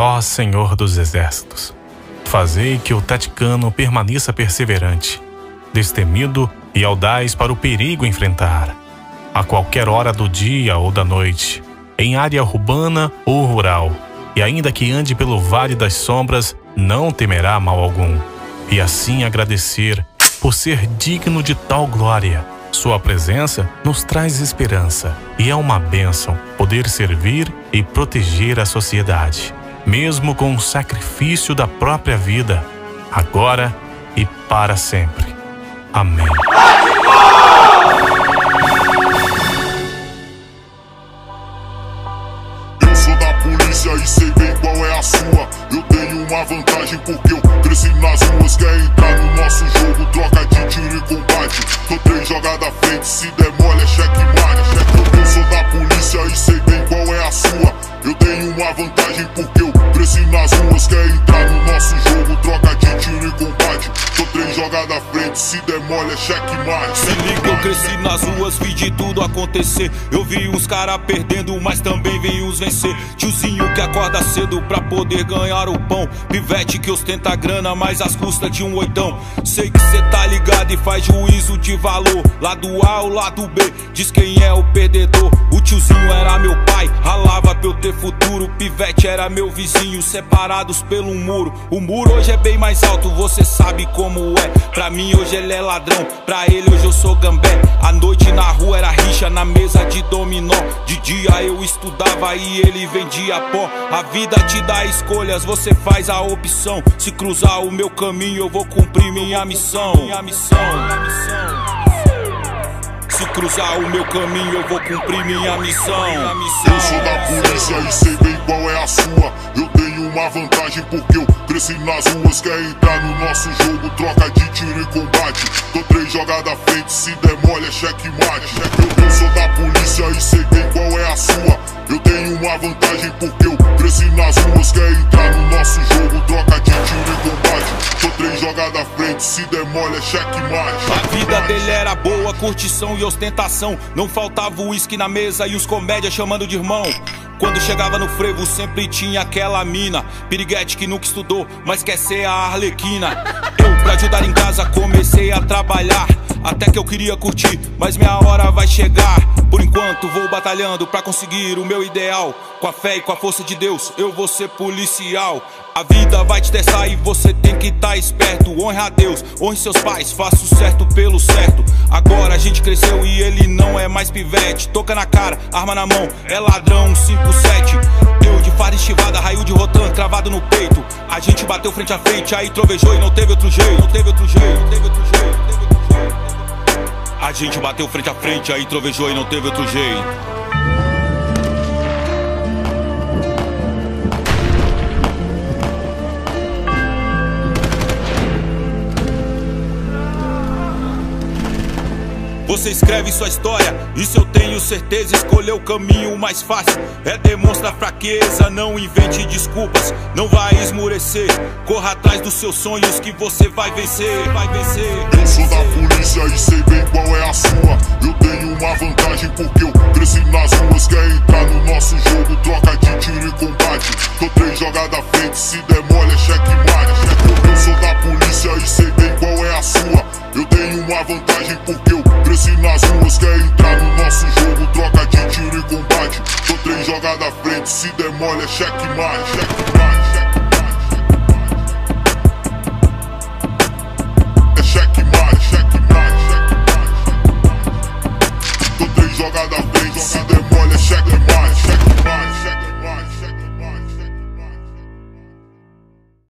Ó Senhor dos Exércitos, fazei que o taticano permaneça perseverante, destemido e audaz para o perigo enfrentar, a qualquer hora do dia ou da noite, em área urbana ou rural, e ainda que ande pelo vale das sombras, não temerá mal algum, e assim agradecer por ser digno de tal glória. Sua presença nos traz esperança e é uma bênção poder servir e proteger a sociedade mesmo com o sacrifício da própria vida, agora e para sempre. Amém. Eu sou da polícia e sei bem qual é a sua. Eu tenho uma vantagem porque eu cresci nas ruas. Quer entrar no nosso jogo, troca de tiro e combate. Tô três jogadas frente, se demole nas ruas. Quer entrar no nosso jogo, troca de tiro e combate. Tô três jogadas à frente, se é checkmate. Se liga, eu cresci nas ruas, vi de tudo acontecer. Eu vi uns cara perdendo, mas também vi uns vencer. Tiozinho que acorda cedo pra poder ganhar o pão. Pivete que ostenta grana, mas às custas de um oitão. Sei que cê tá ligado e faz juízo de valor. Lado A ou lado B, diz quem é o perdedor. O tiozinho era meu pai, ralava pra eu ter futuro. Pivete era meu vizinho, separados pelo muro. O muro hoje é bem mais alto, você sabe como é. Pra mim hoje ele é ladrão, pra ele hoje eu sou gambé. A noite na rua era rixa, na mesa de dominó. De dia eu estudava e ele vendia pó. A vida te dá escolhas, você faz a opção. Se cruzar o meu caminho, eu vou cumprir minha missão. Minha missão. Se cruzar o meu caminho, eu vou cumprir minha missão. Eu sou da polícia e sei bem qual é a sua. Eu tenho uma vantagem porque eu cresci nas ruas. Quer entrar no nosso jogo, troca de tiro e combate. Tô três jogadas à frente, se demole é checkmate. Eu, eu sou da polícia e sei bem qual é a sua. Eu tenho uma vantagem porque eu cresci nas ruas. Quer entrar no nosso jogo, troca de tiro e combate. Tô três jogadas à frente, se demole é checkmate. A vida dele era boa, curtição e ostentação. Não faltava o uísque na mesa e os comédias chamando de irmão. Quando chegava no frevo, sempre tinha aquela mina. Piriguete que nunca estudou, mas quer ser a Arlequina. Eu, pra ajudar em casa, comecei a trabalhar. Até que eu queria curtir, mas minha hora vai chegar. Por enquanto vou batalhando pra conseguir o meu ideal. Com a fé e com a força de Deus, eu vou ser policial. A vida vai te testar e você tem que estar tá esperto. Honre a Deus, honre seus pais, faça o certo pelo certo. Agora a gente cresceu e ele não é mais pivete. Toca na cara, arma na mão, é ladrão 57. Eu de fara estivada, raio de rotan cravado no peito. A gente bateu frente a frente, aí trovejou e não teve outro jeito. Não teve outro jeito, não teve outro jeito. Não teve outro jeito. A gente bateu frente a frente, aí trovejou e não teve outro jeito. Você escreve sua história, isso eu tenho certeza. Escolher o caminho mais fácil é demonstrar fraqueza. Não invente desculpas, não vai esmurecer. Corra atrás dos seus sonhos que você vai vencer, vai vencer. Jogadas à frente, se demole é checkmate. Eu sou da polícia e sei bem qual é a sua. Eu tenho uma vantagem porque eu cresci nas ruas. Quer entrar no nosso jogo, troca de tiro e combate. Tô três jogadas à frente, se demole é checkmate, checkmate.